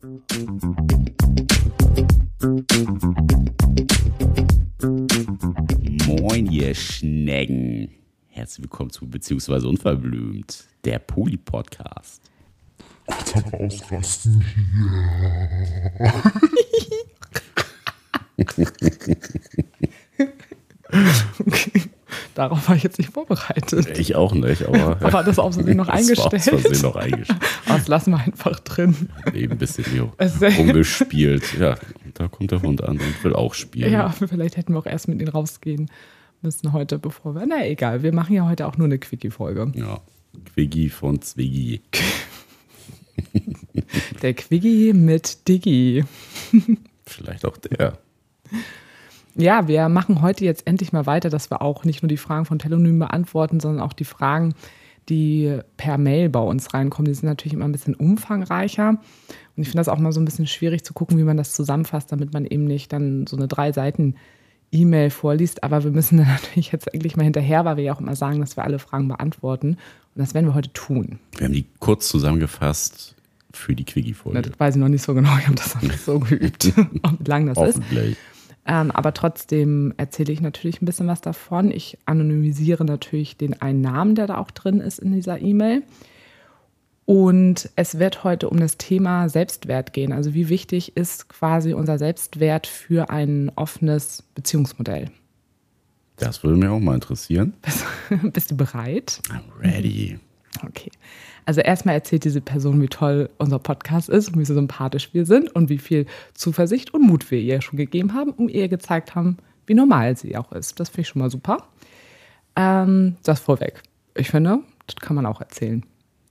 Moin, ihr Schnecken. Herzlich willkommen zu Beziehungsweise Unverblümt, der Poli-Podcast. Kurz am Ausrasten Okay. Darauf war ich jetzt nicht vorbereitet. Ich auch nicht, aber. Aber das aus Versehen noch eingestellt. aus Versehen noch eingestellt. Aber das lassen wir einfach drin. Eben ein bisschen ist- rumgespielt. Ja, da kommt der Hund an und will auch spielen. Ja, vielleicht hätten wir auch erst mit ihnen rausgehen müssen heute, bevor wir. Na egal, wir machen ja heute auch nur eine Quickie-Folge. Ja. Quiggy von Zwiggy. Der Quickie mit Diggi. Vielleicht auch der. Ja, wir machen heute jetzt endlich mal weiter, dass wir auch nicht nur die Fragen von Telonym beantworten, sondern auch die Fragen, die per Mail bei uns reinkommen. Die sind natürlich immer ein bisschen umfangreicher. Und ich finde das auch mal so ein bisschen schwierig zu gucken, wie man das zusammenfasst, damit man eben nicht dann so eine drei Seiten E-Mail vorliest. Aber wir müssen dann natürlich jetzt endlich mal hinterher, weil wir ja auch immer sagen, dass wir alle Fragen beantworten. Und das werden wir heute tun. Wir haben die kurz zusammengefasst für die Quiggy-Folge. Das weiß ich noch nicht so genau, ich habe das noch nicht so geübt, wie lang das ist. Ähm, aber trotzdem erzähle ich natürlich ein bisschen was davon. Ich anonymisiere natürlich den einen Namen, der da auch drin ist in dieser E-Mail. Und es wird heute um das Thema Selbstwert gehen. Also wie wichtig ist quasi unser Selbstwert für ein offenes Beziehungsmodell? Das würde mich auch mal interessieren. Bist du bereit? I'm ready. Okay. Also erstmal erzählt diese Person, wie toll unser Podcast ist und wie sympathisch wir sind und wie viel Zuversicht und Mut wir ihr schon gegeben haben und ihr gezeigt haben, wie normal sie auch ist. Das finde ich schon mal super. Ähm, das vorweg. Ich finde, das kann man auch erzählen.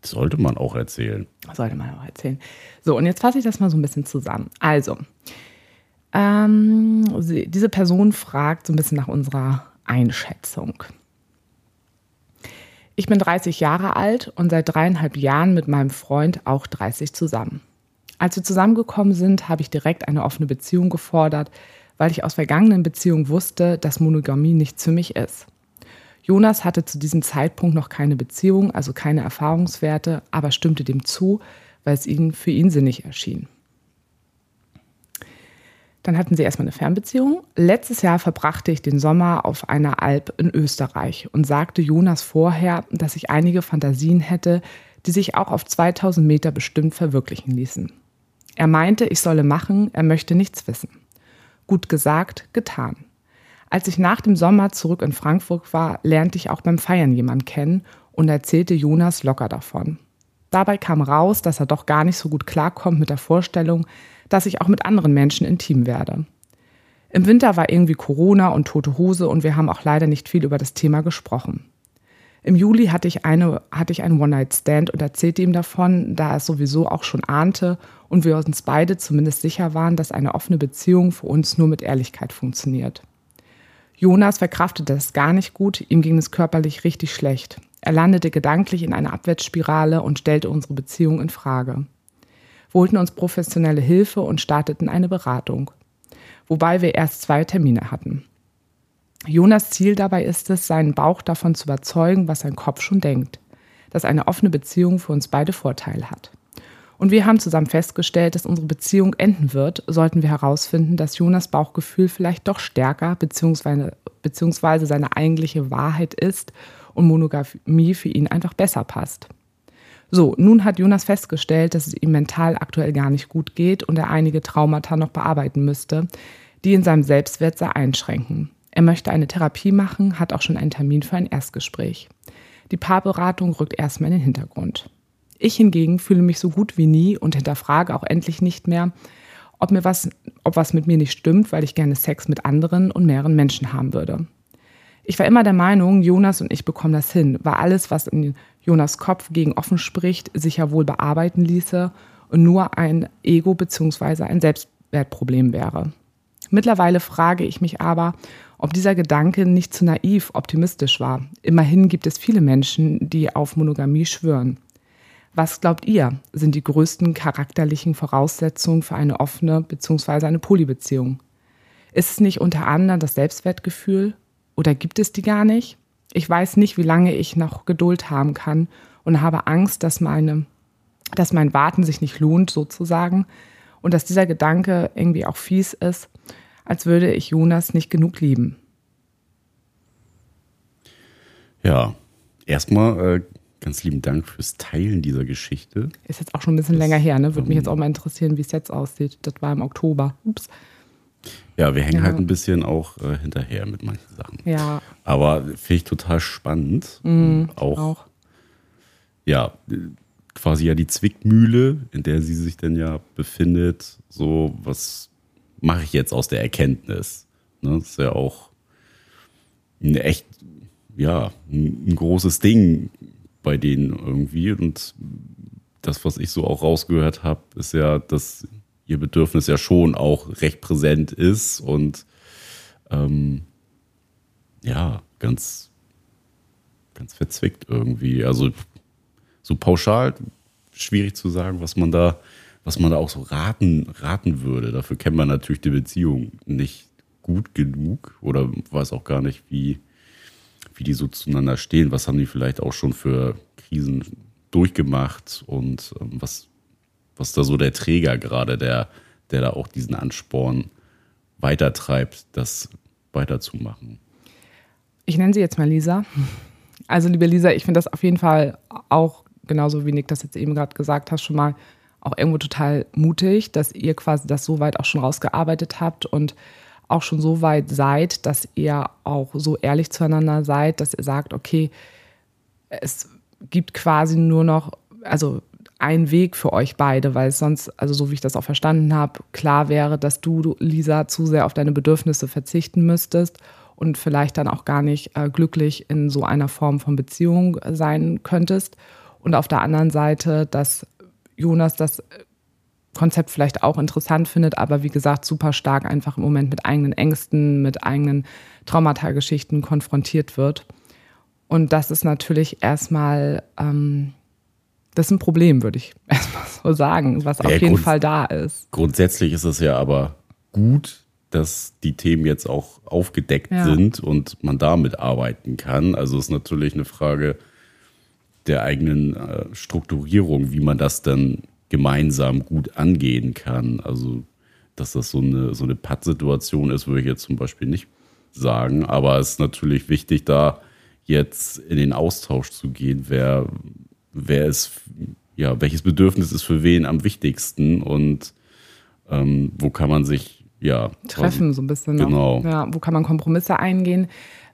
Sollte man auch erzählen. Sollte man auch erzählen. So, und jetzt fasse ich das mal so ein bisschen zusammen. Also, ähm, diese Person fragt so ein bisschen nach unserer Einschätzung. Ich bin 30 Jahre alt und seit dreieinhalb Jahren mit meinem Freund auch 30 zusammen. Als wir zusammengekommen sind, habe ich direkt eine offene Beziehung gefordert, weil ich aus vergangenen Beziehungen wusste, dass Monogamie nichts für mich ist. Jonas hatte zu diesem Zeitpunkt noch keine Beziehung, also keine Erfahrungswerte, aber stimmte dem zu, weil es ihn für ihn sinnig erschien. Dann hatten sie erstmal eine Fernbeziehung. Letztes Jahr verbrachte ich den Sommer auf einer Alp in Österreich und sagte Jonas vorher, dass ich einige Fantasien hätte, die sich auch auf 2000 Meter bestimmt verwirklichen ließen. Er meinte, ich solle machen, er möchte nichts wissen. Gut gesagt, getan. Als ich nach dem Sommer zurück in Frankfurt war, lernte ich auch beim Feiern jemanden kennen und erzählte Jonas locker davon. Dabei kam raus, dass er doch gar nicht so gut klarkommt mit der Vorstellung, dass ich auch mit anderen Menschen intim werde. Im Winter war irgendwie Corona und tote Hose und wir haben auch leider nicht viel über das Thema gesprochen. Im Juli hatte ich, eine, hatte ich einen One-Night-Stand und erzählte ihm davon, da er es sowieso auch schon ahnte und wir uns beide zumindest sicher waren, dass eine offene Beziehung für uns nur mit Ehrlichkeit funktioniert. Jonas verkraftete das gar nicht gut, ihm ging es körperlich richtig schlecht. Er landete gedanklich in einer Abwärtsspirale und stellte unsere Beziehung in Frage. Holten uns professionelle Hilfe und starteten eine Beratung, wobei wir erst zwei Termine hatten. Jonas Ziel dabei ist es, seinen Bauch davon zu überzeugen, was sein Kopf schon denkt, dass eine offene Beziehung für uns beide Vorteile hat. Und wir haben zusammen festgestellt, dass unsere Beziehung enden wird, sollten wir herausfinden, dass Jonas Bauchgefühl vielleicht doch stärker bzw. seine eigentliche Wahrheit ist und Monogamie für ihn einfach besser passt. So, nun hat Jonas festgestellt, dass es ihm mental aktuell gar nicht gut geht und er einige Traumata noch bearbeiten müsste, die in seinem Selbstwert sehr einschränken. Er möchte eine Therapie machen, hat auch schon einen Termin für ein Erstgespräch. Die Paarberatung rückt erstmal in den Hintergrund. Ich hingegen fühle mich so gut wie nie und hinterfrage auch endlich nicht mehr, ob mir was, ob was mit mir nicht stimmt, weil ich gerne Sex mit anderen und mehreren Menschen haben würde. Ich war immer der Meinung, Jonas und ich bekommen das hin, weil alles, was in Jonas Kopf gegen offen spricht, sich ja wohl bearbeiten ließe und nur ein Ego- bzw. ein Selbstwertproblem wäre. Mittlerweile frage ich mich aber, ob dieser Gedanke nicht zu naiv optimistisch war. Immerhin gibt es viele Menschen, die auf Monogamie schwören. Was glaubt ihr, sind die größten charakterlichen Voraussetzungen für eine offene bzw. eine Polybeziehung? Ist es nicht unter anderem das Selbstwertgefühl oder gibt es die gar nicht? Ich weiß nicht, wie lange ich noch Geduld haben kann und habe Angst, dass, meine, dass mein Warten sich nicht lohnt, sozusagen, Und dass dieser Gedanke irgendwie auch fies ist, als würde ich Jonas nicht genug lieben. Ja, erstmal äh, ganz lieben Dank fürs Teilen dieser Geschichte. Ist jetzt auch schon ein bisschen das, länger her, ne? Würde ähm, mich jetzt auch mal interessieren, wie es jetzt aussieht. Das war im Oktober. Ups. Ja, wir hängen ja. halt ein bisschen auch äh, hinterher mit manchen Sachen. Ja. Aber finde ich total spannend. Mhm, auch, auch, ja, quasi ja die Zwickmühle, in der sie sich denn ja befindet. So, was mache ich jetzt aus der Erkenntnis? Ne, das ist ja auch eine echt, ja, ein, ein großes Ding bei denen irgendwie. Und das, was ich so auch rausgehört habe, ist ja, dass ihr Bedürfnis ja schon auch recht präsent ist und ähm, ja, ganz, ganz verzwickt irgendwie. Also so pauschal schwierig zu sagen, was man da, was man da auch so raten, raten würde. Dafür kennt man natürlich die Beziehung nicht gut genug oder weiß auch gar nicht, wie, wie die so zueinander stehen. Was haben die vielleicht auch schon für Krisen durchgemacht und ähm, was was da so der Träger gerade, der, der da auch diesen Ansporn weitertreibt, das weiterzumachen. Ich nenne sie jetzt mal Lisa. Also, liebe Lisa, ich finde das auf jeden Fall auch, genauso wie Nick das jetzt eben gerade gesagt hast, schon mal auch irgendwo total mutig, dass ihr quasi das so weit auch schon rausgearbeitet habt und auch schon so weit seid, dass ihr auch so ehrlich zueinander seid, dass ihr sagt, okay, es gibt quasi nur noch, also ein Weg für euch beide, weil es sonst, also so wie ich das auch verstanden habe, klar wäre, dass du, Lisa, zu sehr auf deine Bedürfnisse verzichten müsstest und vielleicht dann auch gar nicht äh, glücklich in so einer Form von Beziehung sein könntest. Und auf der anderen Seite, dass Jonas das Konzept vielleicht auch interessant findet, aber wie gesagt, super stark einfach im Moment mit eigenen Ängsten, mit eigenen Traumatageschichten konfrontiert wird. Und das ist natürlich erstmal ähm, das ist ein Problem, würde ich erstmal so sagen, was auf jeden Fall da ist. Grundsätzlich ist es ja aber gut, dass die Themen jetzt auch aufgedeckt ja. sind und man damit arbeiten kann. Also ist natürlich eine Frage der eigenen äh, Strukturierung, wie man das dann gemeinsam gut angehen kann. Also, dass das so eine, so eine Pattsituation ist, würde ich jetzt zum Beispiel nicht sagen. Aber es ist natürlich wichtig, da jetzt in den Austausch zu gehen, wer wer ist, ja, welches Bedürfnis ist für wen am wichtigsten und ähm, wo kann man sich, ja. Treffen, so ein bisschen. Genau. Ja, wo kann man Kompromisse eingehen?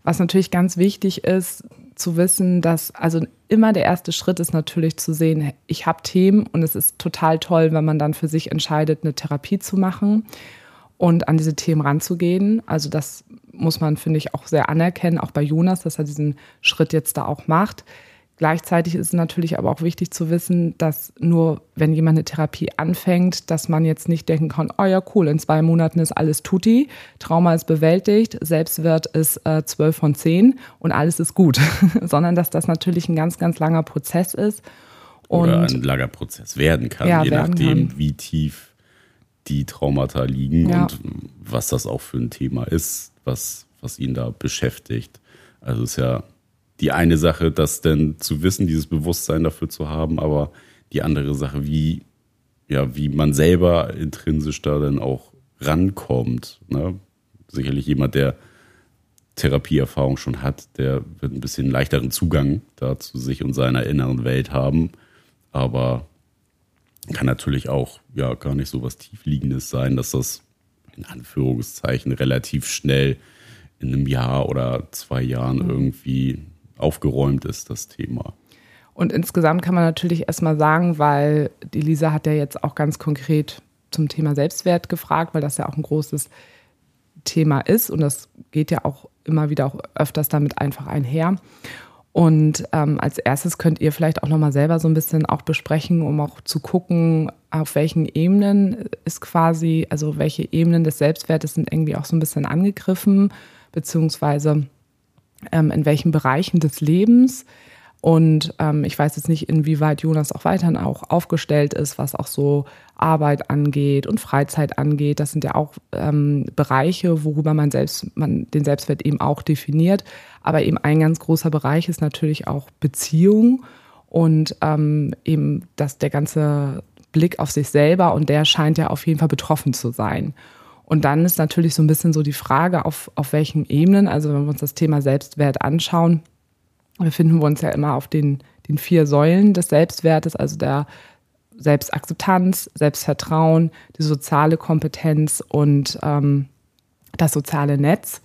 Was natürlich ganz wichtig ist, zu wissen, dass also immer der erste Schritt ist natürlich zu sehen, ich habe Themen und es ist total toll, wenn man dann für sich entscheidet, eine Therapie zu machen und an diese Themen ranzugehen. Also das muss man, finde ich, auch sehr anerkennen, auch bei Jonas, dass er diesen Schritt jetzt da auch macht. Gleichzeitig ist es natürlich aber auch wichtig zu wissen, dass nur wenn jemand eine Therapie anfängt, dass man jetzt nicht denken kann, oh ja, cool, in zwei Monaten ist alles tutti, Trauma ist bewältigt, Selbstwert ist äh, 12 von 10 und alles ist gut, sondern dass das natürlich ein ganz, ganz langer Prozess ist. Und Oder ein langer Prozess werden kann, ja, je werden nachdem, kann. wie tief die Traumata liegen ja. und was das auch für ein Thema ist, was, was ihn da beschäftigt. Also es ist ja die eine Sache, das denn zu wissen, dieses Bewusstsein dafür zu haben, aber die andere Sache, wie, ja, wie man selber intrinsisch da dann auch rankommt. Ne? Sicherlich jemand, der Therapieerfahrung schon hat, der wird ein bisschen leichteren Zugang da zu sich und seiner inneren Welt haben. Aber kann natürlich auch ja gar nicht so was Tiefliegendes sein, dass das in Anführungszeichen relativ schnell in einem Jahr oder zwei Jahren mhm. irgendwie aufgeräumt ist, das Thema. Und insgesamt kann man natürlich erstmal sagen, weil die Lisa hat ja jetzt auch ganz konkret zum Thema Selbstwert gefragt, weil das ja auch ein großes Thema ist und das geht ja auch immer wieder auch öfters damit einfach einher. Und ähm, als erstes könnt ihr vielleicht auch nochmal selber so ein bisschen auch besprechen, um auch zu gucken, auf welchen Ebenen ist quasi, also welche Ebenen des Selbstwertes sind irgendwie auch so ein bisschen angegriffen, beziehungsweise ähm, in welchen Bereichen des Lebens. Und ähm, ich weiß jetzt nicht, inwieweit Jonas auch weiterhin auch aufgestellt ist, was auch so Arbeit angeht und Freizeit angeht. Das sind ja auch ähm, Bereiche, worüber man selbst, man den Selbstwert eben auch definiert. Aber eben ein ganz großer Bereich ist natürlich auch Beziehung und ähm, eben, dass der ganze Blick auf sich selber und der scheint ja auf jeden Fall betroffen zu sein. Und dann ist natürlich so ein bisschen so die Frage, auf, auf welchen Ebenen, also wenn wir uns das Thema Selbstwert anschauen, befinden wir uns ja immer auf den, den vier Säulen des Selbstwertes, also der Selbstakzeptanz, Selbstvertrauen, die soziale Kompetenz und ähm, das soziale Netz.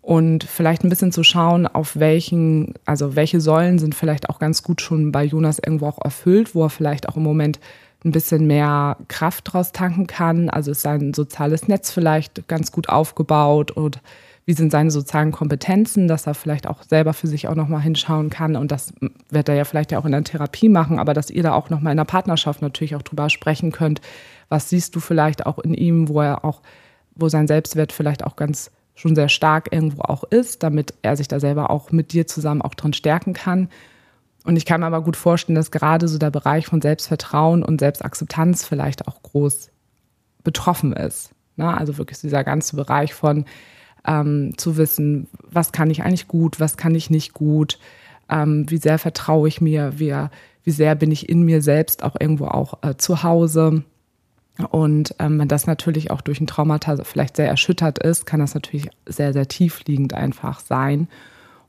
Und vielleicht ein bisschen zu schauen, auf welchen, also welche Säulen sind vielleicht auch ganz gut schon bei Jonas irgendwo auch erfüllt, wo er vielleicht auch im Moment ein bisschen mehr Kraft draus tanken kann. Also ist sein soziales Netz vielleicht ganz gut aufgebaut und wie sind seine sozialen Kompetenzen, dass er vielleicht auch selber für sich auch nochmal hinschauen kann. Und das wird er ja vielleicht ja auch in der Therapie machen, aber dass ihr da auch nochmal in der Partnerschaft natürlich auch drüber sprechen könnt. Was siehst du vielleicht auch in ihm, wo er auch, wo sein Selbstwert vielleicht auch ganz schon sehr stark irgendwo auch ist, damit er sich da selber auch mit dir zusammen auch drin stärken kann. Und ich kann mir aber gut vorstellen, dass gerade so der Bereich von Selbstvertrauen und Selbstakzeptanz vielleicht auch groß betroffen ist. Ne? Also wirklich dieser ganze Bereich von ähm, zu wissen, was kann ich eigentlich gut, was kann ich nicht gut, ähm, wie sehr vertraue ich mir, wie, wie sehr bin ich in mir selbst auch irgendwo auch äh, zu Hause. Und ähm, wenn das natürlich auch durch ein Traumata vielleicht sehr erschüttert ist, kann das natürlich sehr, sehr tiefliegend einfach sein.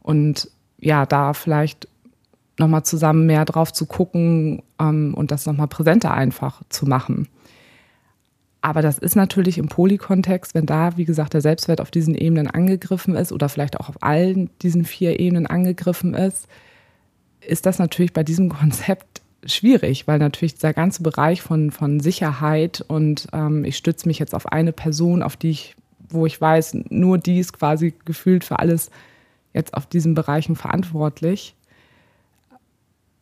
Und ja, da vielleicht nochmal zusammen mehr drauf zu gucken ähm, und das nochmal präsenter einfach zu machen. Aber das ist natürlich im Polykontext, wenn da, wie gesagt, der Selbstwert auf diesen Ebenen angegriffen ist oder vielleicht auch auf allen diesen vier Ebenen angegriffen ist, ist das natürlich bei diesem Konzept schwierig, weil natürlich dieser ganze Bereich von, von Sicherheit und ähm, ich stütze mich jetzt auf eine Person, auf die ich, wo ich weiß, nur die ist quasi gefühlt für alles jetzt auf diesen Bereichen verantwortlich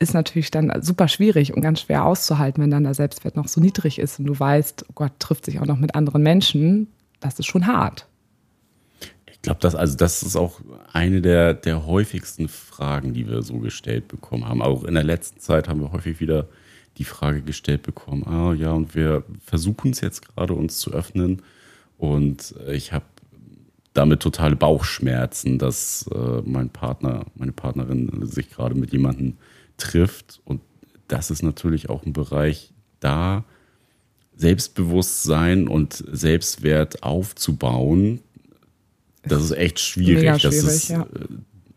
ist natürlich dann super schwierig und ganz schwer auszuhalten, wenn dann der Selbstwert noch so niedrig ist und du weißt, oh Gott, trifft sich auch noch mit anderen Menschen. Das ist schon hart. Ich glaube, das, also das ist auch eine der, der häufigsten Fragen, die wir so gestellt bekommen haben. Auch in der letzten Zeit haben wir häufig wieder die Frage gestellt bekommen, ah ja, und wir versuchen es jetzt gerade uns zu öffnen. Und ich habe damit totale Bauchschmerzen, dass äh, mein Partner, meine Partnerin sich gerade mit jemandem trifft. Und das ist natürlich auch ein Bereich, da Selbstbewusstsein und Selbstwert aufzubauen. Das ist echt schwierig. Mega schwierig ist, ja. Äh,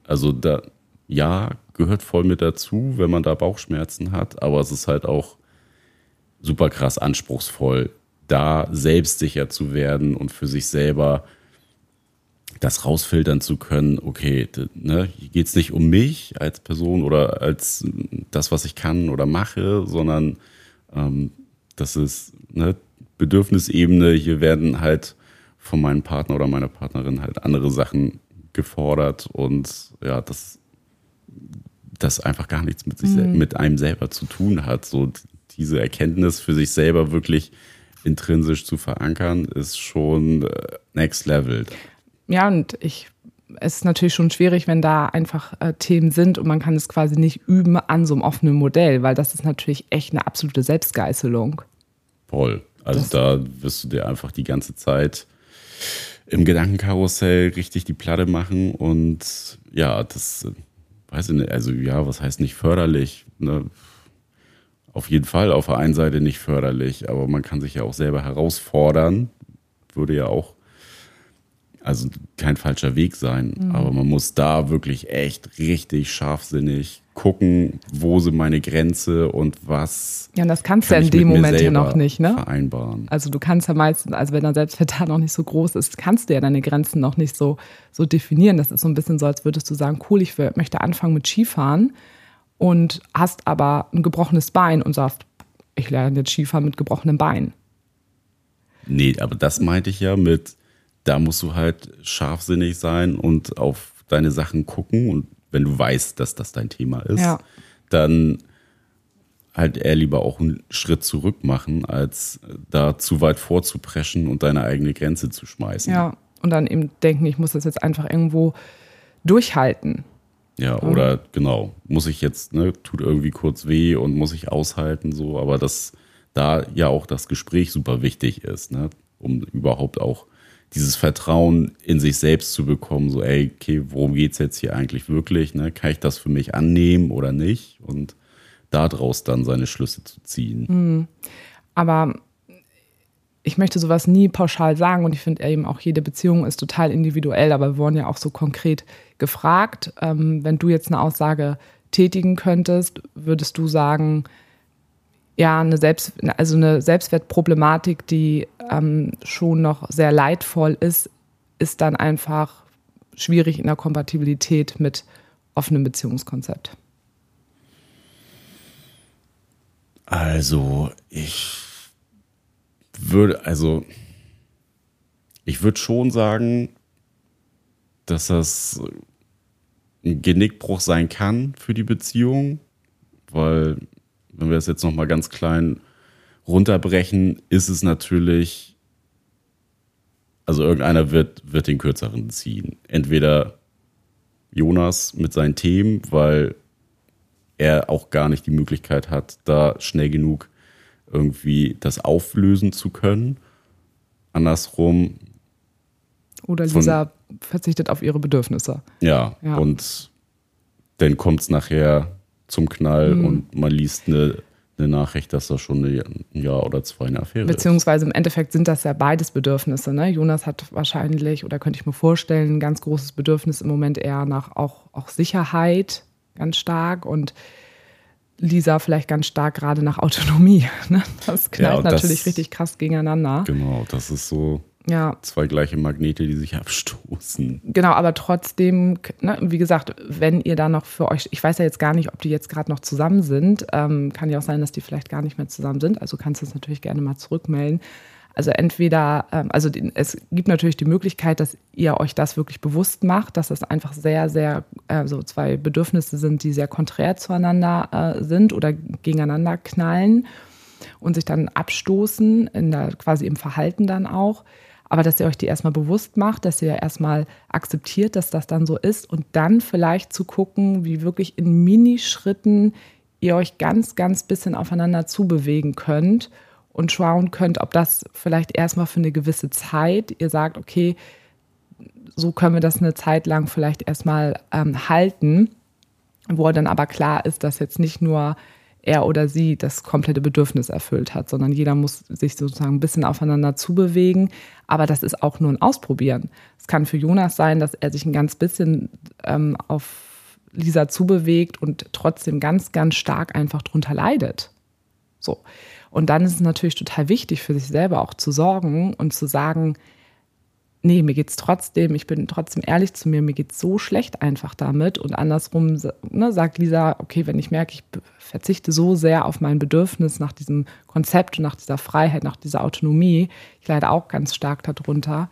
also da, ja, gehört voll mit dazu, wenn man da Bauchschmerzen hat, aber es ist halt auch super krass anspruchsvoll, da selbstsicher zu werden und für sich selber das rausfiltern zu können, okay, ne, hier geht es nicht um mich als Person oder als das, was ich kann oder mache, sondern ähm, das ist eine Bedürfnisebene. Hier werden halt von meinem Partner oder meiner Partnerin halt andere Sachen gefordert und ja, das, das einfach gar nichts mit, sich, mhm. mit einem selber zu tun hat. So diese Erkenntnis für sich selber wirklich intrinsisch zu verankern, ist schon äh, next level ja, und ich, es ist natürlich schon schwierig, wenn da einfach äh, Themen sind und man kann es quasi nicht üben an so einem offenen Modell, weil das ist natürlich echt eine absolute Selbstgeißelung. Voll. Also das da wirst du dir einfach die ganze Zeit im Gedankenkarussell richtig die Platte machen und ja, das weiß ich nicht, also ja, was heißt nicht förderlich? Ne? Auf jeden Fall auf der einen Seite nicht förderlich, aber man kann sich ja auch selber herausfordern, würde ja auch also kein falscher Weg sein, mhm. aber man muss da wirklich echt richtig scharfsinnig gucken, wo sind meine Grenze und was. Ja, und das kannst du ja in dem Moment ja noch nicht, ne? Vereinbaren. Also du kannst ja meistens, also wenn dein Selbstwert da noch nicht so groß ist, kannst du ja deine Grenzen noch nicht so, so definieren. Das ist so ein bisschen so, als würdest du sagen, cool, ich möchte anfangen mit Skifahren und hast aber ein gebrochenes Bein und sagst, ich lerne jetzt Skifahren mit gebrochenem Bein. Nee, aber das meinte ich ja mit, da musst du halt scharfsinnig sein und auf deine Sachen gucken. Und wenn du weißt, dass das dein Thema ist, ja. dann halt eher lieber auch einen Schritt zurück machen, als da zu weit vorzupreschen und deine eigene Grenze zu schmeißen. Ja, und dann eben denken, ich muss das jetzt einfach irgendwo durchhalten. Ja, oder genau, muss ich jetzt, ne, tut irgendwie kurz weh und muss ich aushalten, so, aber dass da ja auch das Gespräch super wichtig ist, ne, um überhaupt auch dieses Vertrauen in sich selbst zu bekommen, so, ey, okay, worum geht es jetzt hier eigentlich wirklich? Ne? Kann ich das für mich annehmen oder nicht? Und daraus dann seine Schlüsse zu ziehen. Mhm. Aber ich möchte sowas nie pauschal sagen und ich finde eben auch jede Beziehung ist total individuell, aber wir wurden ja auch so konkret gefragt. Ähm, wenn du jetzt eine Aussage tätigen könntest, würdest du sagen, ja, eine, Selbst, also eine Selbstwertproblematik, die ähm, schon noch sehr leidvoll ist, ist dann einfach schwierig in der Kompatibilität mit offenem Beziehungskonzept. Also, ich würde, also, ich würde schon sagen, dass das ein Genickbruch sein kann für die Beziehung, weil wenn wir das jetzt nochmal ganz klein runterbrechen, ist es natürlich, also irgendeiner wird, wird den kürzeren ziehen. Entweder Jonas mit seinen Themen, weil er auch gar nicht die Möglichkeit hat, da schnell genug irgendwie das auflösen zu können. Andersrum. Oder Lisa von, verzichtet auf ihre Bedürfnisse. Ja, ja. und dann kommt es nachher zum Knall mhm. und man liest eine, eine Nachricht, dass das schon ein Jahr oder zwei eine Affäre Beziehungsweise im Endeffekt sind das ja beides Bedürfnisse. Ne? Jonas hat wahrscheinlich, oder könnte ich mir vorstellen, ein ganz großes Bedürfnis im Moment eher nach auch, auch Sicherheit, ganz stark. Und Lisa vielleicht ganz stark gerade nach Autonomie. Ne? Das knallt ja, natürlich richtig krass gegeneinander. Genau, das ist so ja. zwei gleiche Magnete, die sich abstoßen. Genau, aber trotzdem, ne, wie gesagt, wenn ihr da noch für euch, ich weiß ja jetzt gar nicht, ob die jetzt gerade noch zusammen sind, ähm, kann ja auch sein, dass die vielleicht gar nicht mehr zusammen sind, also kannst du es natürlich gerne mal zurückmelden. Also entweder, ähm, also es gibt natürlich die Möglichkeit, dass ihr euch das wirklich bewusst macht, dass es einfach sehr, sehr, also zwei Bedürfnisse sind, die sehr konträr zueinander äh, sind oder gegeneinander knallen und sich dann abstoßen, in der, quasi im Verhalten dann auch aber dass ihr euch die erstmal bewusst macht, dass ihr erstmal akzeptiert, dass das dann so ist und dann vielleicht zu gucken, wie wirklich in Minischritten ihr euch ganz, ganz bisschen aufeinander zubewegen könnt und schauen könnt, ob das vielleicht erstmal für eine gewisse Zeit, ihr sagt, okay, so können wir das eine Zeit lang vielleicht erstmal ähm, halten, wo dann aber klar ist, dass jetzt nicht nur er oder sie das komplette Bedürfnis erfüllt hat, sondern jeder muss sich sozusagen ein bisschen aufeinander zubewegen. Aber das ist auch nur ein Ausprobieren. Es kann für Jonas sein, dass er sich ein ganz bisschen ähm, auf Lisa zubewegt und trotzdem ganz, ganz stark einfach drunter leidet. So. Und dann ist es natürlich total wichtig, für sich selber auch zu sorgen und zu sagen, nee, mir geht's trotzdem, ich bin trotzdem ehrlich zu mir, mir geht's so schlecht einfach damit. Und andersrum ne, sagt Lisa, okay, wenn ich merke, ich verzichte so sehr auf mein Bedürfnis nach diesem Konzept und nach dieser Freiheit, nach dieser Autonomie, ich leide auch ganz stark darunter,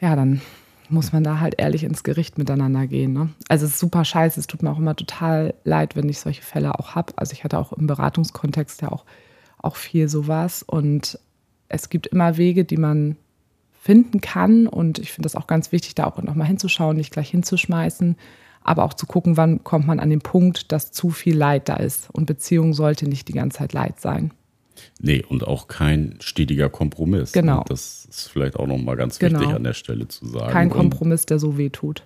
ja, dann muss man da halt ehrlich ins Gericht miteinander gehen. Ne? Also es ist super scheiße, es tut mir auch immer total leid, wenn ich solche Fälle auch habe. Also ich hatte auch im Beratungskontext ja auch, auch viel sowas. Und es gibt immer Wege, die man finden kann. Und ich finde das auch ganz wichtig, da auch nochmal hinzuschauen, nicht gleich hinzuschmeißen, aber auch zu gucken, wann kommt man an den Punkt, dass zu viel Leid da ist. Und Beziehung sollte nicht die ganze Zeit Leid sein. Nee, und auch kein stetiger Kompromiss. Genau. Das ist vielleicht auch nochmal ganz wichtig genau. an der Stelle zu sagen. Kein Kompromiss, der so weh tut.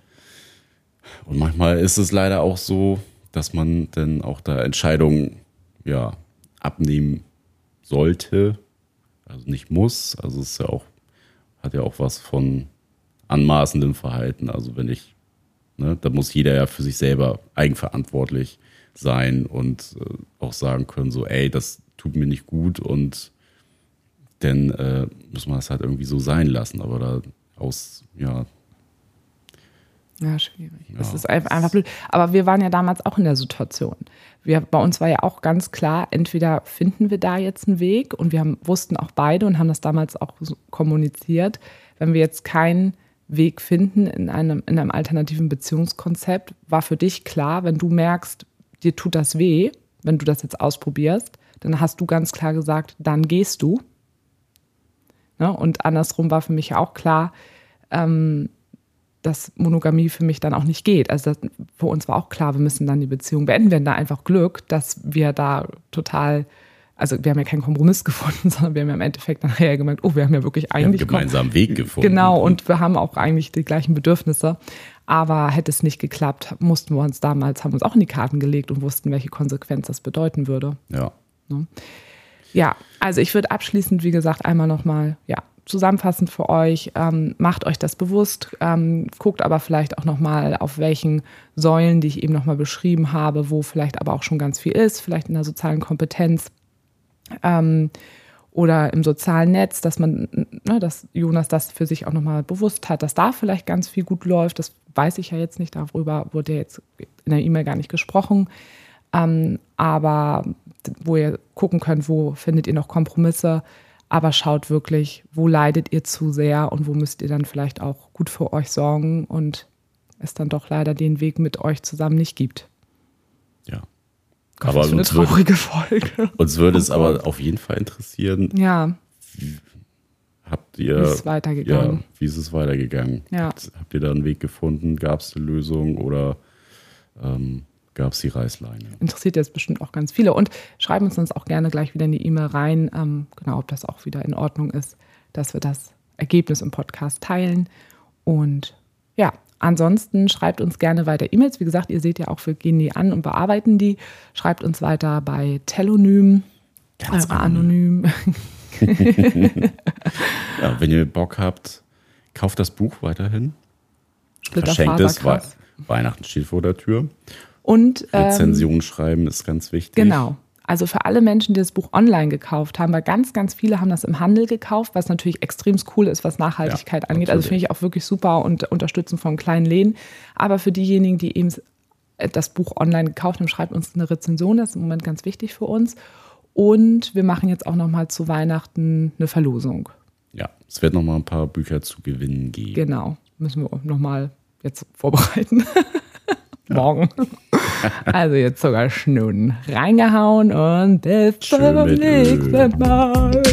Und manchmal ist es leider auch so, dass man dann auch da Entscheidungen ja, abnehmen sollte. Also nicht muss. Also es ist ja auch hat ja auch was von anmaßendem Verhalten. Also wenn ich, ne, da muss jeder ja für sich selber eigenverantwortlich sein und äh, auch sagen können, so, ey, das tut mir nicht gut und dann äh, muss man das halt irgendwie so sein lassen. Aber da aus, ja, ja, schwierig. Ja, das ist einfach blöd. Aber wir waren ja damals auch in der Situation. Wir, bei uns war ja auch ganz klar, entweder finden wir da jetzt einen Weg und wir haben, wussten auch beide und haben das damals auch so kommuniziert, wenn wir jetzt keinen Weg finden in einem, in einem alternativen Beziehungskonzept, war für dich klar, wenn du merkst, dir tut das weh, wenn du das jetzt ausprobierst, dann hast du ganz klar gesagt, dann gehst du. Ne? Und andersrum war für mich auch klar, ähm, dass Monogamie für mich dann auch nicht geht. Also das, für uns war auch klar, wir müssen dann die Beziehung beenden. Wir hatten da einfach Glück, dass wir da total, also wir haben ja keinen Kompromiss gefunden, sondern wir haben ja im Endeffekt nachher gemerkt, oh, wir haben ja wirklich eigentlich wir haben gemeinsam Weg gefunden. Genau, und wir haben auch eigentlich die gleichen Bedürfnisse. Aber hätte es nicht geklappt, mussten wir uns damals, haben uns auch in die Karten gelegt und wussten, welche Konsequenz das bedeuten würde. Ja. Ne? Ja, also ich würde abschließend, wie gesagt, einmal nochmal, ja, zusammenfassend für euch, ähm, macht euch das bewusst, ähm, guckt aber vielleicht auch nochmal, auf welchen Säulen, die ich eben nochmal beschrieben habe, wo vielleicht aber auch schon ganz viel ist, vielleicht in der sozialen Kompetenz ähm, oder im sozialen Netz, dass man, ne, dass Jonas das für sich auch nochmal bewusst hat, dass da vielleicht ganz viel gut läuft. Das weiß ich ja jetzt nicht, darüber wurde jetzt in der E-Mail gar nicht gesprochen. Ähm, aber wo ihr gucken könnt, wo findet ihr noch Kompromisse, aber schaut wirklich, wo leidet ihr zu sehr und wo müsst ihr dann vielleicht auch gut für euch sorgen und es dann doch leider den Weg mit euch zusammen nicht gibt. Ja. Gott, aber eine uns würde, traurige Folge. uns würde es aber auf jeden Fall interessieren, Ja, habt ihr. Wie ist es weitergegangen? Ja, wie ist es weitergegangen? Ja. Habt, habt ihr da einen Weg gefunden? Gab es eine Lösung oder ähm, gab es die Reißleine? interessiert jetzt bestimmt auch ganz viele. Und schreiben uns sonst auch gerne gleich wieder in die E-Mail rein, ähm, genau, ob das auch wieder in Ordnung ist, dass wir das Ergebnis im Podcast teilen. Und ja, ansonsten schreibt uns gerne weiter E-Mails. Wie gesagt, ihr seht ja auch, wir gehen die an und bearbeiten die. Schreibt uns weiter bei Telonym, Ganz äh, anonym. Ja, wenn ihr Bock habt, kauft das Buch weiterhin. Verschenkt es. Faserkraft. Weihnachten steht vor der Tür. Und ähm, Rezension schreiben ist ganz wichtig. Genau. Also für alle Menschen, die das Buch online gekauft haben, weil ganz, ganz viele haben das im Handel gekauft, was natürlich extrem cool ist, was Nachhaltigkeit Ja, angeht. Also absolut. finde ich auch wirklich super und unterstützen von kleinen Läden. Aber für diejenigen, die eben das Buch online gekauft haben, schreibt uns eine Rezension. Das ist im Moment ganz wichtig für uns. Und wir machen jetzt auch noch mal zu Weihnachten eine Verlosung. Ja, es wird noch mal ein paar Bücher zu gewinnen geben. Genau. Müssen wir noch mal jetzt vorbereiten. morgen. also jetzt sogar Schnuden reingehauen und bis zum nächsten Mal.